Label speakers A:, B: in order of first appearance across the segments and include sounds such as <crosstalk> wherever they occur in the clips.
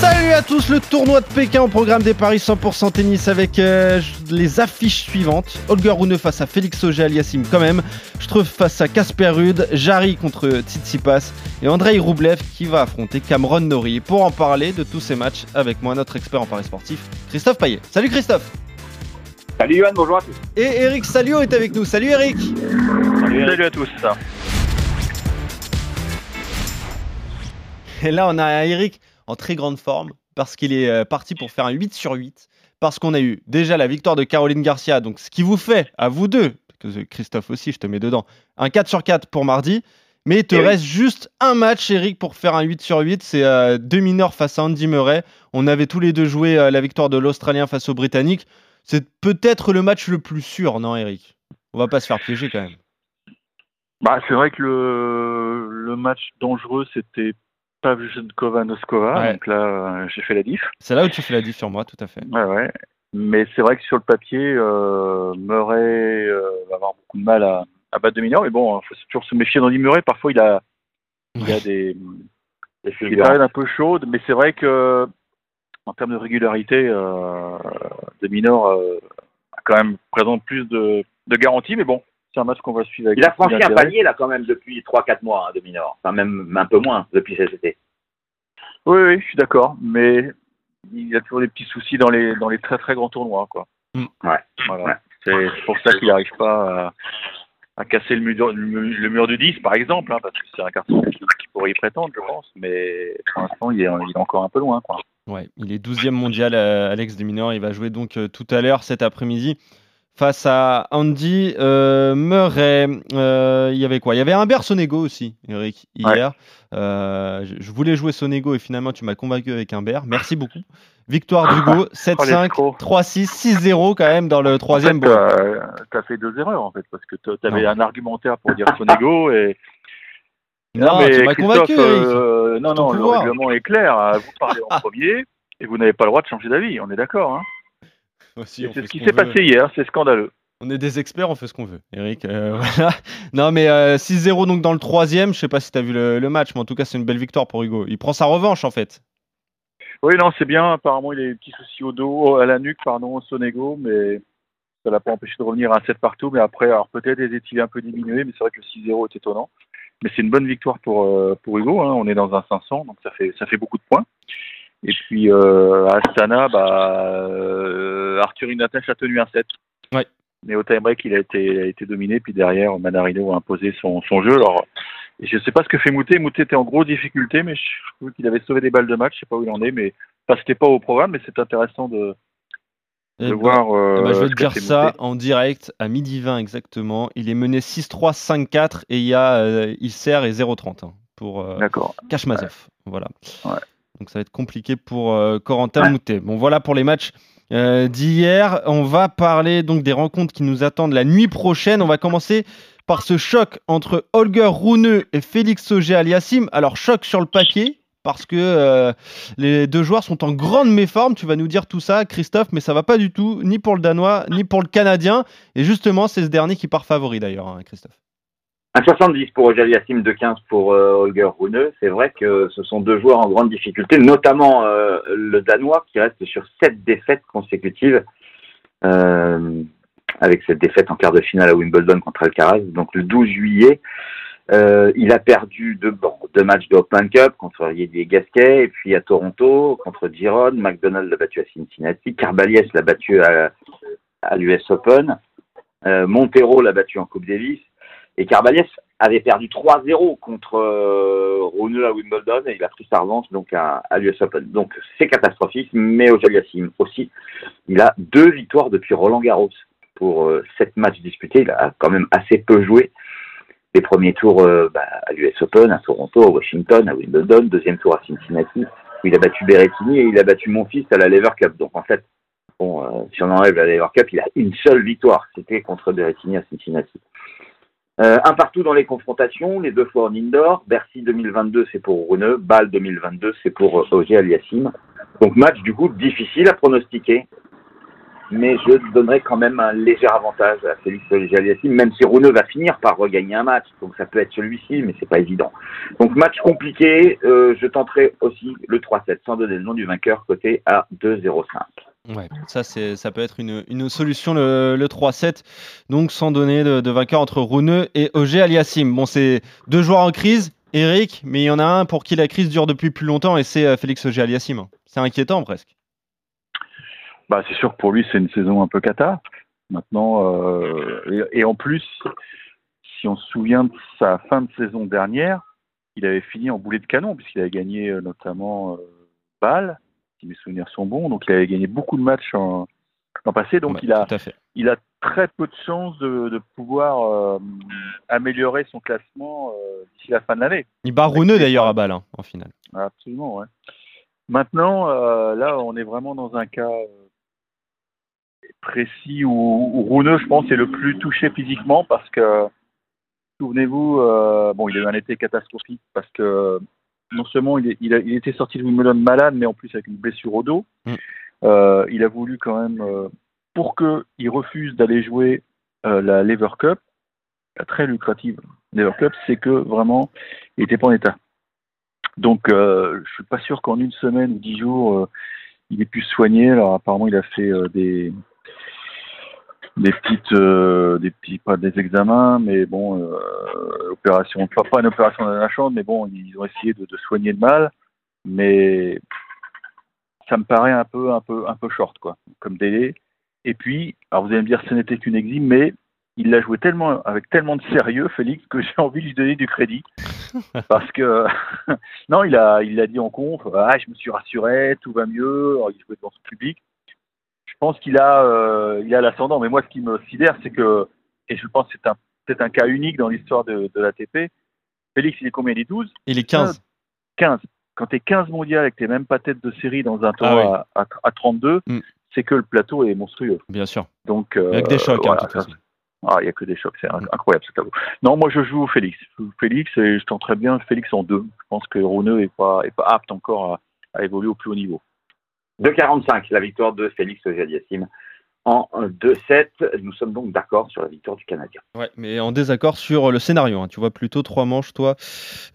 A: Salut à tous, le tournoi de Pékin au programme des paris 100% tennis avec euh, les affiches suivantes. Holger Rune face à Félix Auger Aliassim quand même. Struff face à Casper Rude. Jarry contre Tsitsipas. Et Andrei Roublev qui va affronter Cameron Nori. Pour en parler de tous ces matchs avec moi, notre expert en paris sportif, Christophe Payet. Salut Christophe
B: Salut Yohan, bonjour à tous.
A: Et Eric Salio est avec nous. Salut Eric
B: Salut, à tous.
A: Et là, on a Eric en très grande forme parce qu'il est euh, parti pour faire un 8 sur 8. Parce qu'on a eu déjà la victoire de Caroline Garcia, donc ce qui vous fait, à vous deux, parce que Christophe aussi, je te mets dedans, un 4 sur 4 pour mardi. Mais il te
B: Eh
A: reste juste un match, Eric, pour faire un 8 sur 8. C'est euh, deux mineurs face à Andy Murray. On avait tous les deux joué euh, la victoire de l'Australien face au Britannique. C'est peut-être le match le plus sûr, non, Eric? On va pas se faire piéger quand même.
C: Bah, c'est vrai que le, le match dangereux, c'était Pavlyuchenkova Noskova.
A: Ouais.
C: Donc là, euh, j'ai fait la diff.
A: C'est là où tu fais la diff sur moi, tout à fait.
C: Ouais, ouais. Mais c'est vrai que sur le papier, euh, Murray euh, va avoir beaucoup de mal à, à battre Dominant. Mais bon, il faut toujours se méfier d'Andy Murray. Parfois, il a, il a des, des périodes un peu chaudes. Mais c'est vrai que en termes de régularité, euh, Dominor euh, a quand même présente plus de, de garanties. Mais bon, c'est un match qu'on va suivre avec
B: Il a franchi un palier là quand même depuis 3-4 mois hein, de minor. Enfin même un peu moins depuis cet été.
C: Oui, oui, je suis d'accord, mais il y a toujours des petits soucis dans les dans les très très grands tournois, quoi.
A: Mm.
B: Ouais.
C: Voilà.
B: Ouais.
C: C'est pour ça qu'il n'arrive pas à, à casser le mur, le, mur- du 10, par exemple, hein, parce que c'est un carton qui, qui pourrait y prétendre, je pense, mais pour l'instant, il est, il est encore un peu loin, quoi.
A: Ouais, il est 12e mondial, euh, Alex Deminor. Il va jouer donc euh, tout à l'heure, cet après-midi, face à Andy euh, Murray. Euh, il y avait quoi? Il y avait Humbert Sonego aussi, Eric, hier. Euh, je, voulais jouer Sonego et finalement, tu m'as convaincu avec Humbert. Merci beaucoup. Victoire d'Hugo, 7-5,
C: l'escroc.
A: 3-6, 6-0 quand même dans le troisième.
C: En fait, t'as fait deux erreurs, en fait, parce que tu avais
A: Non.
C: un argumentaire pour dire Sonego et. <laughs>
A: non,
C: mais
A: tu m'as convaincu, Eric.
C: non, non, le
A: pouvoir.
C: règlement est clair. hein, Vous parlez en <laughs> premier et vous n'avez pas le droit de changer d'avis, on est d'accord, hein
A: Aussi,
C: C'est ce qui s'est passé hier, c'est scandaleux.
A: On est des experts, on fait ce qu'on veut, Eric. euh, <laughs> voilà. Non, mais euh, 6-0 donc dans le troisième. Je sais pas si tu as vu le, le match, mais en tout cas, c'est une belle victoire pour Hugo. Il prend sa revanche en fait.
C: Oui, non, c'est bien. Apparemment, il a des petits soucis au dos, à la nuque, pardon, au Sonego, mais ça l'a pas empêché de revenir à un 7 partout. Mais après, alors peut-être était-il un peu diminué, mais c'est vrai que le 6-0 est étonnant. Mais c'est une bonne victoire pour, euh, pour Hugo. hein. On est dans un 500, donc ça fait, ça fait beaucoup de points. Et puis euh, à Astana, bah, euh, Arthur Inatesh a tenu un 7.
A: Ouais.
C: Mais au time-break, il a été, a été dominé. Puis derrière, Manarino a imposé son, son jeu. Alors, je sais pas ce que fait Moutet. Moutet était en grosse difficulté, mais je trouve qu'il avait sauvé des balles de match. Je sais pas où il en est, mais enfin, c'était pas au programme, mais c'est intéressant de, de
A: ben,
C: voir. euh,
A: ben, je vais te dire ça
C: Moutet.
A: en direct à midi 20 exactement. Il est mené 6-3, 5-4 et il y a euh, Isser et 0-30 hein, pour euh,
C: D'accord.
A: Kashmazov. Voilà.
C: Ouais.
A: Donc ça va être compliqué pour euh, Corentin Moutet. Bon, voilà pour les matchs euh, d'hier. On va parler donc des rencontres qui nous attendent la nuit prochaine. On va commencer par ce choc entre Holger Rune et Félix Auger Aliassim. Alors, choc sur le papier. Parce que euh, les deux joueurs sont en grande méforme, tu vas nous dire tout ça, Christophe, mais ça va pas du tout, ni pour le Danois, ni pour le Canadien. Et justement, c'est ce dernier qui part favori d'ailleurs, hein, Christophe.
B: Un 70 pour Roger Yassim, 2-15 pour euh, Holger Rune. C'est vrai que ce sont deux joueurs en grande difficulté, notamment euh, le Danois qui reste sur sept défaites consécutives, euh, avec cette défaite en quart de finale à Wimbledon contre Alcaraz, donc le 12 juillet. Il a perdu deux, matchs de Open Cup contre Yedier Gasquet, et puis à Toronto contre Giron. McDonald l'a battu à Cincinnati. Carbaliès l'a battu à, à l'US Open. Montero l'a battu en Coupe Davis. Et Carbaliès avait perdu 3-0 contre euh, à Wimbledon et il a pris sa revanche donc à, l'US Open. Donc c'est catastrophique, mais au Yassim aussi, il a deux victoires depuis Roland Garros pour euh, sept matchs disputés. Il a quand même assez peu joué. Les premiers tours euh, bah, à l'US Open, à Toronto, à Washington, à Wimbledon, deuxième tour à Cincinnati, où il a battu Berrettini et il a battu Monfils à la Lever Cup. Donc en fait, bon, euh, si on enlève la Lever Cup, il a une seule victoire. C'était contre Berrettini à Cincinnati. Euh, un partout dans les confrontations, les deux fois en indoor. Bercy 2022, c'est pour Runeux. Bâle 2022, c'est pour euh, Ogier Aliassim. Donc match du coup difficile à pronostiquer. Mais je donnerais quand même un léger avantage à Félix Ogier Aliassim, même si Runeux va finir par regagner un match. Donc ça peut être celui-ci, mais c'est pas évident. Donc match compliqué, euh, je tenterai aussi le 3-7, sans donner le nom du vainqueur, côté à 2-0-5.
A: Ouais, ça, c'est, ça peut être une, solution, le, le 3-7, donc sans donner de, vainqueur entre Rouneux et OG Aliassim. Bon, c'est deux joueurs en crise, Eric, mais il y en a un pour qui la crise dure depuis plus longtemps et c'est euh, Félix OG Aliassim. C'est inquiétant presque.
C: Bah, c'est sûr que pour lui, c'est une saison un peu cata. Maintenant, euh, et, en plus, si on se souvient de sa fin de saison dernière, il avait fini en boulet de canon, puisqu'il avait gagné euh, notamment Bâle, si mes souvenirs sont bons. Donc, il avait gagné beaucoup de matchs en, passé. Donc, il, a, il très peu de chances de, de pouvoir euh, améliorer son classement euh, d'ici la fin de l'année.
A: Il bat Rouneux d'ailleurs à balle hein, en finale.
C: Absolument, ouais. Maintenant, euh, là, on est vraiment dans un cas précis où, où Rouneux, je pense, est le plus touché physiquement parce que, souvenez-vous, bon, il a eu un été catastrophique parce que non seulement il, est- il, a- il était sorti de Wimbledon malade, mais en plus avec une blessure au dos.
A: Mm.
C: Euh, il a voulu quand même, euh, pour qu'il refuse d'aller jouer euh, la Lever Cup, la très lucrative Lever Cup, c'est que vraiment, il n'était pas en état. Donc, je suis pas sûr qu'en une semaine ou dix jours, il ait pu se soigner. Alors, apparemment, il a fait des des petites, euh, des petits, pas des examens, mais bon, euh, opération, pas, pas une opération de la chambre, mais bon, ils ont essayé de, de soigner le mal, mais ça me paraît un peu, un peu, un peu short, quoi, comme délai. Et puis, alors vous allez me dire, ce n'était qu'une exime, mais il l'a joué tellement, avec tellement de sérieux, Félix, que j'ai envie de lui donner du crédit. <laughs> Parce que, <laughs> non, il a, il l'a dit en conf, ah, je me suis rassuré, tout va mieux, alors, il jouait devant son public. Je pense qu'il a, euh, il a l'ascendant, mais moi, ce qui me sidère, c'est que, et je pense que c'est un, peut-être un cas unique dans l'histoire de, de l'ATP, Félix, il est combien? Il est 12
A: Il est 15.
C: 15. Quand tu es 15 mondial et que tu même pas tête de série dans un tournoi à, à, à 32,
A: Mm.
C: c'est que le plateau est monstrueux.
A: Bien sûr.
C: Donc, euh,
A: Avec des chocs, hein,
C: voilà,
A: de toute façon.
C: ah, il n'y a que des chocs, c'est incroyable ce tableau. Non, moi je joue Félix. Je joue Félix et je tenterais bien Félix en deux. Je pense que Rouneux n'est pas, est pas apte encore à, à évoluer au plus haut niveau.
B: 2,45, la victoire de Félix Auger-Aliassime en 2-7. Nous sommes donc d'accord sur la victoire du Canadien.
A: Ouais, mais en désaccord sur le scénario. hein. Tu vois plutôt trois manches, toi,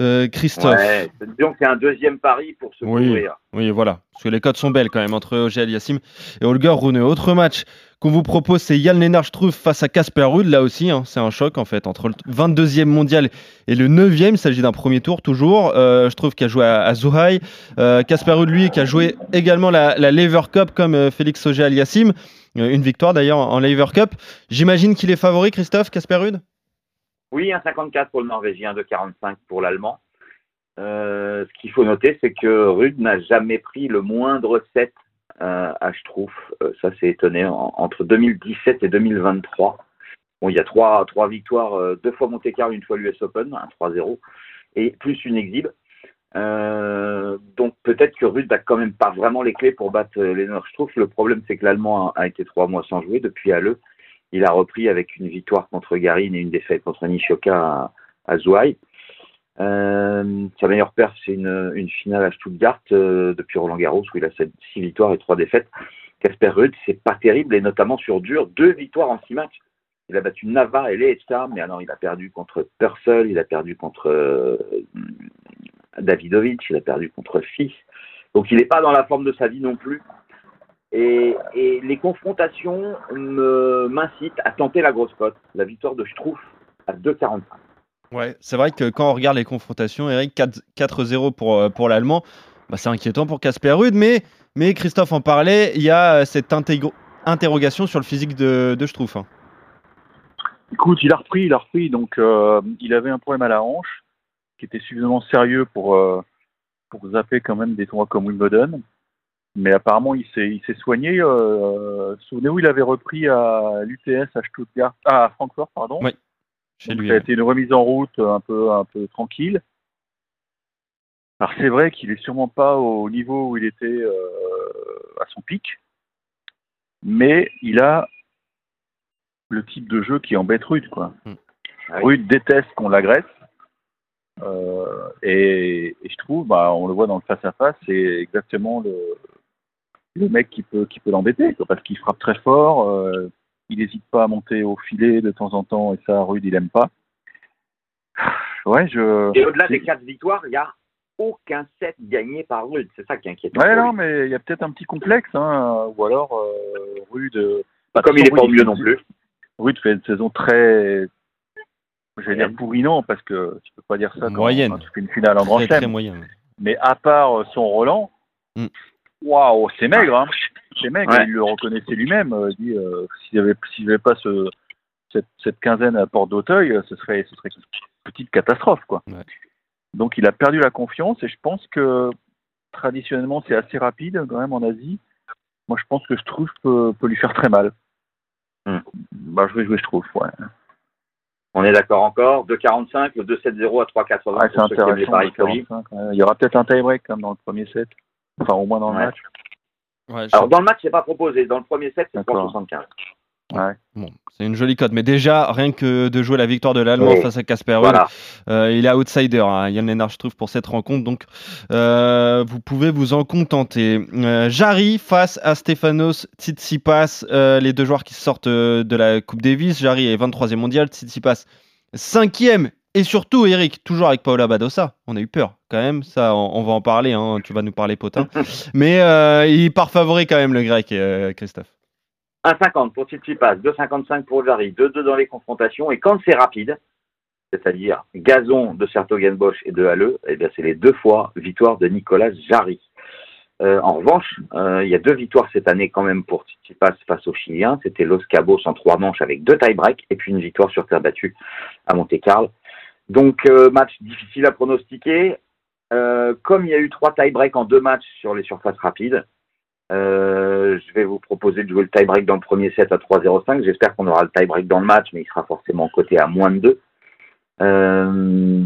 A: euh, Christophe.
B: Ouais, disons un deuxième pari pour se
A: Oui.
B: couvrir.
A: Oui, voilà. Parce que les codes sont belles quand même entre Ogier Aliassim et Holger Rune. Autre match qu'on vous propose, c'est Jan Lennart Struff face à Casper Ruud. Là aussi, hein, c'est un choc en fait entre le 22e mondial et le 9e. Il s'agit d'un premier tour toujours. Euh, Struff qui a joué à, à. Euh, Casper Ruud, lui, qui a joué également la, la Lever Cup comme euh, Félix Ogier Aliassim. Euh, une victoire d'ailleurs en Lever Cup. J'imagine qu'il est favori, Christophe, Casper Ruud?
B: Oui, un 54 pour le Norvégien, 2,45 pour l'Allemand. Euh, ce qu'il faut noter, c'est que Rude n'a jamais pris le moindre set euh, à Struff. Euh, ça, c'est étonné. En- entre 2017 et 2023, bon, il y a trois, trois victoires, deux fois Monte Carlo, une fois l'US Open, un 3-0, et plus une exhibe. Peut-être que Rude n'a quand même pas vraiment les clés pour battre euh, Lennart Struff. Le problème, c'est que l'Allemand a, été trois mois sans jouer depuis Halle. Il a repris avec une victoire contre Garin et une défaite contre Nishioka à, à Zouhai. Euh, sa meilleure perf, c'est une, finale à Stuttgart euh, depuis Roland Garros où il a sept- six victoires et trois défaites. Casper Ruud, c'est pas terrible et notamment sur dur, deux victoires en six matchs. Il a battu Nava et Leetza, mais alors il a perdu contre Purcell, il a perdu contre euh, Davidovic, il a perdu contre Fils. Donc il n'est pas dans la forme de sa vie non plus. Et, et les confrontations me- m'incitent à tenter la grosse cote. La victoire de Struff à 2,45.
A: Ouais, c'est vrai que quand on regarde les confrontations, Eric, 4 4-0 pour, euh, pour l'Allemand, bah, c'est inquiétant pour Casper Ruud, mais, mais Christophe en parlait, il y a euh, cette interrogation sur le physique de, de Struff. hein.
C: Écoute, il a repris, il a repris. Donc, euh, il avait un problème à la hanche qui était suffisamment sérieux pour, euh, pour zapper quand même des tournois comme Wimbledon. Mais apparemment, il s'est, il s'est soigné. Euh, Souvenez-vous, il avait repris à l'UTS à Stuttgart, ah, à Francfort, pardon.
A: Ouais, Chez
C: Donc,
A: lui.
C: ça a été une remise en route un peu, un peu tranquille. Alors c'est vrai qu'il est sûrement pas au niveau où il était euh, à son pic, mais il a le type de jeu qui embête Rude, quoi.
A: Mm.
B: Ah oui.
C: Rude déteste qu'on l'agresse. Euh, et, et je trouve, bah, on le voit dans le face-à-face, c'est exactement le, le mec qui peut, qui peut l'embêter, parce qu'il frappe très fort, euh, il n'hésite pas à monter au filet de temps en temps, et ça, Rude, il aime pas. Ouais, je.
B: Et au-delà des quatre victoires, il n'y a aucun set gagné par Rude. C'est ça qui inquiétant.
C: Ouais, non, mais il y a peut-être un petit complexe, hein, ou alors euh, Rude. bah,
B: Comme il n'est pas au mieux non plus.
C: Rude fait une saison très. Je vais dire pourri, non, parce que tu peux pas dire ça quand,
A: Moyenne.
C: quand tu fais une finale en grand chelem. Mais à part euh, son Roland,
A: Mm.
C: waouh, c'est maigre, hein. C'est maigre,
B: Ouais.
C: il le reconnaissait lui-même. euh, Il dit, euh, s'il n'y avait, s'il y avait pas ce, cette, cette quinzaine à Porte d'Auteuil, ce serait, ce serait une petite catastrophe, quoi.
A: Ouais.
C: Donc il a perdu la confiance et je pense que traditionnellement c'est assez rapide quand même en Asie. Moi je pense que trouve peut, peut lui faire très mal.
B: Mm.
C: Bah je vais jouer trouve, ouais.
B: On est d'accord encore. 2,45, le 2,70 à 3,80
C: Ouais, c'est
B: pour ceux qui aiment les
C: intéressant.
B: paris
C: le
B: folie.
C: 45, ouais. Il y aura peut-être un tie-break comme dans le premier set. Enfin au moins dans le
B: Ouais.
C: match.
A: Ouais, je-
B: Alors, dans le match, c'est pas proposé. Dans le premier set, c'est
C: D'accord.
B: 3,75.
C: Ouais.
A: Bon, c'est une jolie cote. Mais déjà, rien que de jouer la victoire de l'Allemand face à Casper
B: Voilà.
A: euh, il est outsider, hein, Yann Lennart, je trouve, pour cette rencontre. Donc, euh, vous pouvez vous en contenter. Euh, Jarry face à Stefanos Tsitsipas, les deux joueurs qui sortent de la Coupe Davis. Jarry est 23e mondial, Tsitsipas 5e. Et surtout, Eric, toujours avec Paola Badosa. On a eu peur, quand même. Ça, on, on va en parler. hein, Tu vas nous parler, potin. <laughs> Mais euh, il part favori, quand même, le grec, euh, Christophe.
B: 1,50 pour Tsitsipas, 2,55 pour Jarry, 2-2 dans les confrontations. Et quand c'est rapide, c'est-à-dire gazon de Sertogenbosch et de Halle, eh bien, c'est les deux fois victoire de Nicolas Jarry. Euh, en revanche, euh, il y a deux victoires cette année quand même pour Tsitsipas face aux Chiliens. C'était Los Cabos en trois manches avec deux tie-breaks et puis une victoire sur terre battue à Monte-Carlo. Donc, euh, match difficile à pronostiquer. Comme il y a eu trois tie-breaks en deux matchs sur les surfaces rapides, euh, je vais vous proposer de jouer le tie-break dans le premier set à 3-0-5. J'espère qu'on aura le tie-break dans le match, mais il sera forcément coté à moins de 2. Euh,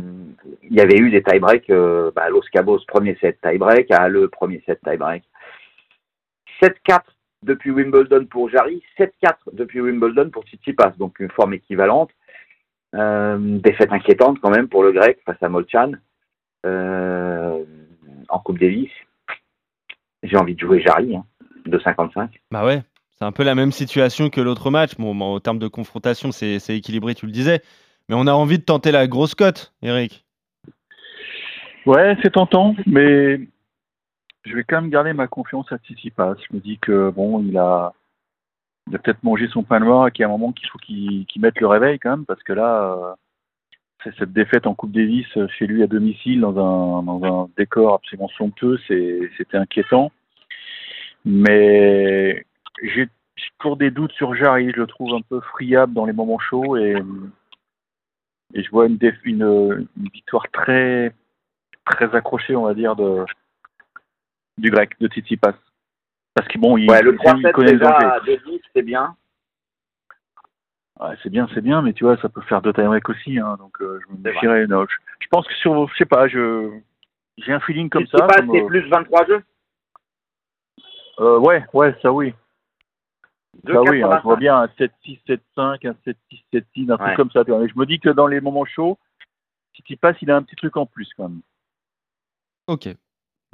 B: il y avait eu des tie-breaks euh, bah, à Los Cabos, premier set tie-break, à Halle, premier set tie-break. 7-4 depuis Wimbledon pour Jarry, 7-4 depuis Wimbledon pour Tsitsipas, donc une forme équivalente. Défaite inquiétante quand même pour le grec face à Molchan en Coupe Davis. J'ai envie de jouer Jarry, hein, de 55.
A: Bah ouais, c'est un peu la même situation que l'autre match. Bon, bon, en termes de confrontation, c'est c'est équilibré, tu le disais. Mais on a envie de tenter la grosse cote, Eric.
C: Ouais, c'est tentant, mais je vais quand même garder ma confiance à Tsitsipas. Je me dis que bon, il a, il a peut-être mangé son pain noir et qu'il y a un moment qu'il faut qu'il qu'il mette le réveil quand même, parce que là, euh, cette défaite en Coupe Davis euh, chez lui à domicile dans un, dans un décor absolument somptueux, c'était inquiétant. Mais j'ai toujours des doutes sur Jarry, je le trouve un peu friable dans les moments chauds et, et je vois une, déf- une, une victoire très très accrochée, on va dire, de, du grec, de Tsitsipas. Parce que bon, il,
B: Ouais, le
C: il-
B: 3
C: il
B: 7
C: connaît le
B: déjà
C: danger.
B: à 2-10, c'est bien.
C: Ouais, c'est bien, c'est bien, mais tu vois, ça peut faire deux tie-breaks aussi, hein, donc euh, je me méfierais. Non, je, je pense que sur, je sais pas, je j'ai un feeling comme ça.
B: pas,
C: comme,
B: c'est
C: euh,
B: plus 23 jeux
C: euh, ouais, ouais, ça oui. Ça oui, hein,
B: 2,85.
C: je vois bien un 7-6, 7-5, un 7-6, 7-6, un truc
B: Ouais.
C: comme ça. tu vois. Mais je me dis que dans les moments chauds, Tsitsipas, il a un petit truc en plus quand même.
A: Ok.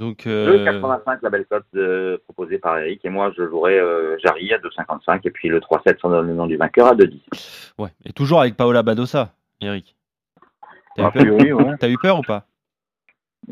A: Donc, euh,
B: 2,85 la belle cote euh, proposée par Eric. Et moi, je jouerai euh, Jarry à 2,55. Et puis le 3-7 sans donner le nom du vainqueur à 2,10.
A: ouais. Et toujours avec Paola Badosa, Eric. T'as peur
C: ouais.
A: Eu peur ou pas?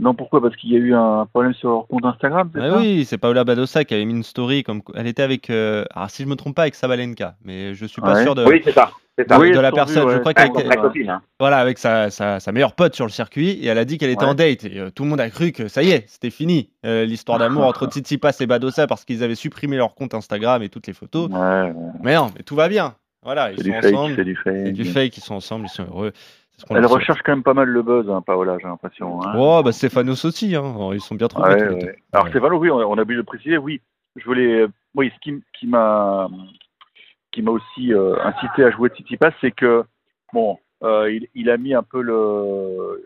C: Non, pourquoi? Parce qu'il y a eu un problème sur leur compte Instagram, c'est
A: Ah
C: ça?
A: Oui, c'est Paola Badosa qui avait mis une story comme elle était avec. euh, Alors, si je me trompe pas, avec Sabalenka, mais je suis pas
C: Ouais.
A: sûr de.
B: Oui, c'est ça. C'est ça.
A: Oui, de la personne, je
C: ouais,
A: crois qu'elle était-
C: ouais.
B: copine. Hein.
A: Voilà, avec sa, sa, sa meilleure pote sur le circuit, et elle a dit qu'elle était
C: Ouais.
A: en date. Et euh, tout le monde a cru que ça y est, c'était fini euh, l'histoire d'amour entre Tsitsipas et Badosa parce qu'ils avaient supprimé leur compte Instagram et toutes les photos.
C: Ouais, ouais.
A: Mais non, mais tout va bien. Voilà, ils
C: C'est
A: sont
C: du fake,
A: ensemble.
C: c'est du fake.
A: C'est du fake, ils sont ensemble, ils sont heureux.
C: Elle recherche quand même pas mal le buzz, hein, Paola, j'ai l'impression. Hein.
A: Oh, bah Stéphanos aussi, hein. Ils sont bien trouvés
C: Ouais,
A: tous les
C: ouais.
A: deux.
C: Alors
A: Ouais.
C: Stéphano, oui, on a, on a oublié de préciser, oui. Je voulais, euh, oui, ce qui, m'a, qui m'a aussi euh, incité à jouer Tsitsipas, c'est que bon, euh, il, il a mis un peu le,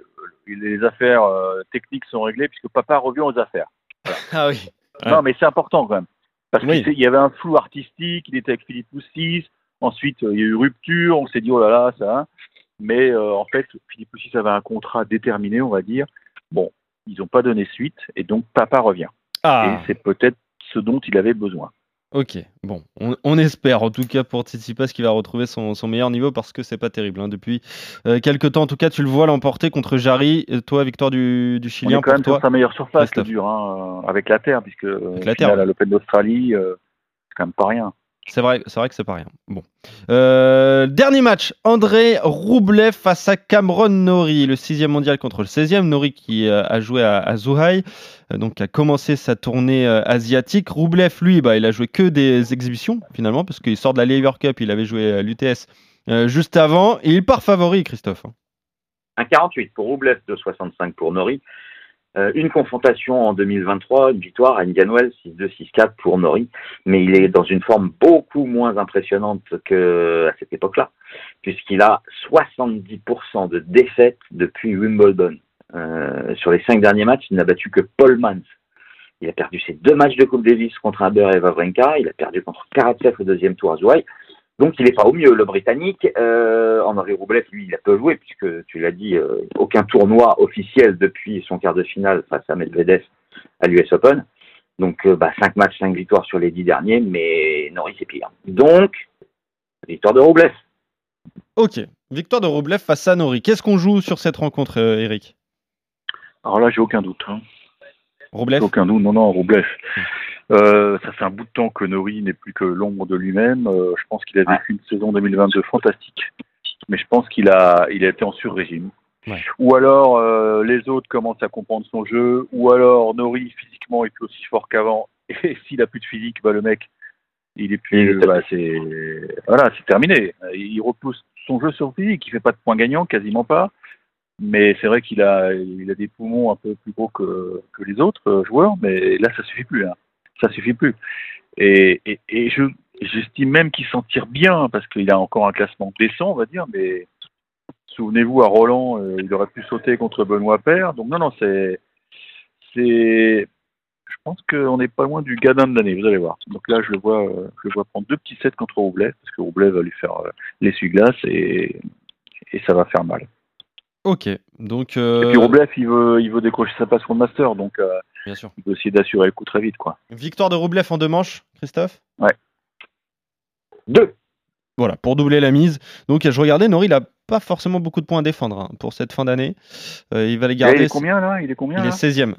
C: les affaires euh, techniques sont réglées puisque papa revient aux affaires. <laughs>
A: Ah oui. Ouais.
C: Non, mais c'est important quand même parce
A: Oui.
C: qu'il y avait un flou artistique. Il était avec Philippe Moussis. Ensuite, il y a eu rupture. On s'est dit oh là là, ça. Mais euh, en fait, Philippe Lucis avait un contrat déterminé, on va dire. Bon, ils n'ont pas donné suite, et donc papa revient.
A: Ah,
C: Et c'est peut-être ce dont il avait besoin.
A: ok. Bon, on, on espère en tout cas pour Tsitsipas qu'il va retrouver son, son meilleur niveau parce que c'est pas terrible. hein. Depuis euh, quelques temps, en tout cas, tu le vois l'emporter contre Jarry. Et Toi, victoire du, du
C: On
A: Chilien
C: est quand
A: pour
C: même
A: toi.
C: sur sa meilleure surface, dur, hein, avec la Terre, puisque euh,
A: Avec la
C: finale
A: Terre.
C: à l'Open d'Australie, euh, c'est quand même pas rien.
A: C'est vrai, c'est vrai que c'est pas rien. Bon. Euh, dernier match, André Roublev face à Cameron Nori, le sixième mondial contre le 16e. Nori qui euh, a joué à, à euh, donc a commencé sa tournée asiatique. Roublev, lui, bah, il a joué que des exhibitions finalement, parce qu'il sort de la Lever Cup, il avait joué à l'UTS juste avant, il part favori, Christophe. hein.
B: Un 48 pour Roublev, 2,65 pour Nori. Euh, une confrontation en 2023, une victoire à Indian Wells, 6-2, 6-4 pour Nori. Mais il est dans une forme beaucoup moins impressionnante qu'à cette époque-là, puisqu'il a 70% de défaites depuis Wimbledon. Euh, sur les cinq derniers matchs, il n'a battu que Paul Mans. Il a perdu ses deux matchs de Coupe Davis contre Huber et Wawrinka. Il a perdu contre Karatsev au deuxième tour à Zouhai. Donc il n'est pas au mieux, le Britannique. Euh, André Roublev, lui, il a peu joué, puisque tu l'as dit, euh, aucun tournoi officiel depuis son quart de finale face à Medvedev à l'US Open. Donc euh, bah, 5 matchs, 5 victoires sur les 10 derniers, mais Norris c'est pire. Donc, victoire de Roublev.
A: Ok, victoire de Roublev face à Nori. Qu'est-ce qu'on joue sur cette rencontre, euh, Eric?
C: Alors là, j'ai aucun doute. Hein.
A: Roublev
C: aucun doute. Non, non, Roublev. Euh, ça fait un bout de temps que Nori n'est plus que l'ombre de lui-même. Euh, je pense qu'il a vécu une saison 2022 fantastique. Mais je pense qu'il a, il a été en sur-régime.
A: Ouais.
C: Ou alors euh, les autres commencent à comprendre son jeu. Ou alors Nori physiquement est plus aussi fort qu'avant. Et <laughs> s'il a plus de physique, bah, le mec, il est plus. Bah, c'est voilà, c'est terminé. Il repousse son jeu sur le physique. Il fait pas de points gagnants, quasiment pas. Mais c'est vrai qu'il a, il a des poumons un peu plus gros que, que les autres joueurs. Mais là, ça suffit plus. Là ça suffit plus. Et, et, et je, j'estime même qu'il s'en tire bien parce qu'il a encore un classement décent, on va dire. Mais souvenez-vous, à Roland, euh, il aurait pu sauter contre Benoît Père. Donc non, non, c'est, c'est, je pense qu'on n'est pas loin du gadin de l'année. Vous allez voir. Donc là, je le vois, euh, je le vois prendre deux petits sets contre Roublev parce que Roublev va lui faire euh, l'essuie-glace et, et ça va faire mal.
A: Ok, donc. euh,
C: Et puis Roublev, il veut, il veut décrocher sa place pour le master, donc euh,
A: Bien sûr.
C: il essayer d'assurer le coup très vite, quoi.
A: Victoire de Roublev en deux manches, Christophe?
B: 2.
A: Voilà, pour doubler la mise. Donc, je regardais, Nori, il n'a pas forcément beaucoup de points à défendre hein, pour cette fin d'année. Euh, il va les
C: Et
A: garder.
C: il est combien là? Il est combien
A: Il est
C: là?
A: 16e.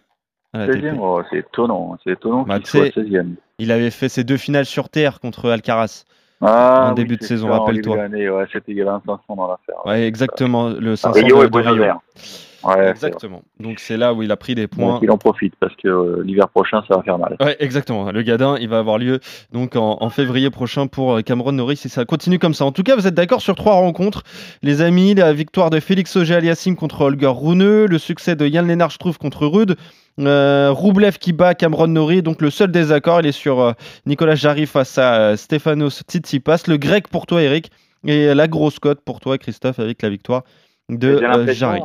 A: à la
C: 16e
A: ATP.
C: oh, C'est étonnant, c'est étonnant
A: Bah,
C: qu'il soit
A: tu sais,
C: 16e.
A: Il avait fait ses deux finales sur terre contre Alcaraz.
C: Ah,
A: en
C: oui,
A: début de
C: c'est
A: saison, rappelle-toi.
C: Ouais, c'était il y avait un 500 dans l'affaire.
A: Ouais, exactement, le 500
B: Rio
A: de,
B: et
A: de
B: Buenos
A: Rio.
C: Ouais,
A: Exactement. Donc, c'est là où il a pris des points.
C: Donc, il en profite parce que euh, l'hiver prochain, ça va faire mal.
A: Ouais, exactement. Le Gadin, il va avoir lieu donc en, en février prochain pour euh, Cameron Norris et ça continue comme ça. En tout cas, vous êtes d'accord sur trois rencontres, les amis. La victoire de Félix Auger-Aliassime contre Holger Rune, le succès de Yann Lennart Struff contre Rude, euh, Roublev qui bat Cameron Norrie. Donc le seul désaccord, il est sur euh, Nicolas Jarry face à euh, Stefanos Tsitsipas. Le grec pour toi, Eric, et la grosse cote pour toi, Christophe, avec la victoire de Jarry.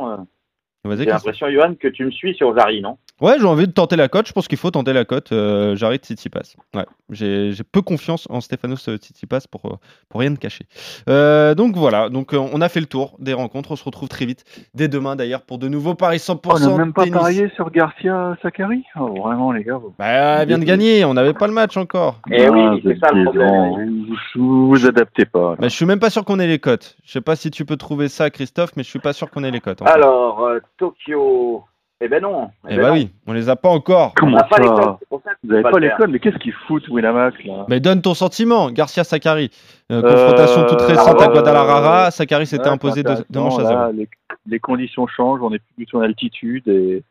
B: J'ai l'impression, Johan, que tu me suis sur Zari, non?
A: Ouais, j'ai envie de tenter la cote. Je pense qu'il faut tenter la cote. Euh, Jarry Tsitsipas. Ouais, j'ai j'ai peu confiance en Stefanos euh, Tsitsipas pour, euh, pour rien te cacher. Euh, donc voilà, donc on a fait le tour des rencontres. On se retrouve très vite, dès demain d'ailleurs, pour de nouveaux paris 100%
C: On n'a même pas
A: tennis.
C: parié sur Garcia Sakari? Oh, Vraiment, les gars. vous-
A: Bah, elle vient de gagner, on n'avait pas le match encore.
B: Eh oui,
C: Ah,
B: c'est
C: vous
B: ça le problème.
C: Vous, vous vous adaptez pas.
A: Bah, je suis même pas sûr qu'on ait les cotes. Je sais pas si tu peux trouver ça, Christophe, mais je suis pas sûr qu'on ait les cotes.
B: Alors, euh, Tokyo. Eh ben non.
A: Eh
B: ben
A: bah
B: non.
A: oui, on les a pas encore.
B: On
C: Comment
B: pas
C: ça
B: les codes, c'est pour ça que
C: Vous avez
B: faut
C: pas
B: le
C: les codes, mais qu'est-ce qu'ils foutent, Winamax là?
A: Mais donne ton sentiment, Garcia Sakari. Euh, confrontation
C: Euh,
A: toute récente à
C: alors,
A: Guadalajara. Sakari s'était
C: Ouais,
A: imposé
C: c'est
A: de, de manche à zéro.
C: les, les conditions changent, on est plus du tout en altitude et.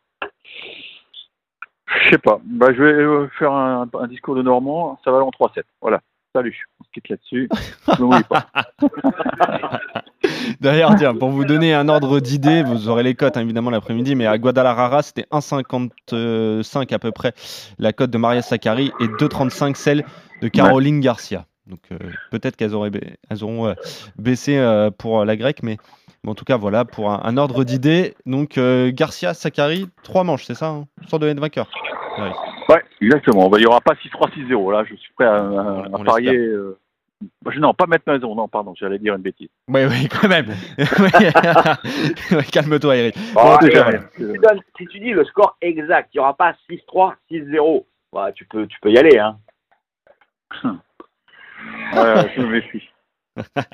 C: Je sais pas. Bah, je vais euh, faire un, un discours de Normand. Ça va aller en 3-7. Voilà. Salut. On se quitte là-dessus. Pas. <laughs> <laughs>
A: D'ailleurs, tiens, pour vous donner un ordre d'idée, vous aurez les cotes hein, évidemment l'après-midi, mais à Guadalajara, c'était 1,55 à peu près la cote de Maria Sakkari et 2,35 celle de Caroline Garcia. Donc euh, peut-être qu'elles auraient ba- elles auront euh, baissé euh, pour la grecque, mais, en tout cas, voilà, pour un, un ordre d'idée. Donc euh, Garcia, Sakkari, trois manches, c'est ça hein, Sans donner de vainqueur. Ouais.
C: Ouais, exactement. Bah, il n'y aura pas 6-3, 6-0. Là, je suis prêt à, à-
A: On
C: à parier Bah, non, pas mettre maison, non, pardon, j'allais dire une bêtise.
A: Oui, oui, quand même. <laughs> <laughs> Calme-toi, Eric.
B: Bon.
C: Euh,
B: si, tu donnes- si tu dis le score exact, il n'y aura pas 6-3, 6-0. Ouais, tu, peux, tu peux y aller. Hein. <laughs>
C: Ouais, je me méfie.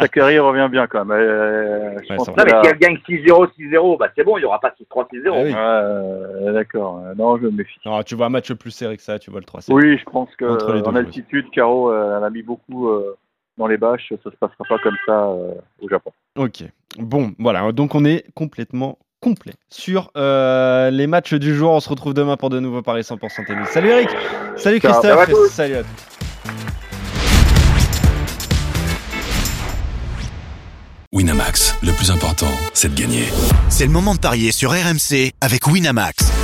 C: Zachary revient bien quand même. Euh, je
A: Ouais,
C: pense
B: Non, mais si elle gagne 6-0, 6-0, bah, c'est bon, il n'y aura pas 6-3, 6-0.
A: Ah oui.
C: Euh, d'accord. Non, je me méfie.
A: Non, tu vois un match plus serré que ça, tu vois le 3
C: Oui, je pense que en altitude, Caro, euh, elle a mis beaucoup euh, dans les bâches. Ça se passera pas comme ça euh, au Japon.
A: Ok. Bon, voilà. Donc on est complètement complet sur euh, les matchs du jour. On se retrouve demain pour de nouveaux paris 100% tennis. Salut Eric. Salut
C: Ciao.
A: Christophe.
B: Ciao à tous.
A: Salut à tous.
D: Winamax, le plus important, c'est de gagner.
E: C'est le moment de parier sur RMC avec Winamax.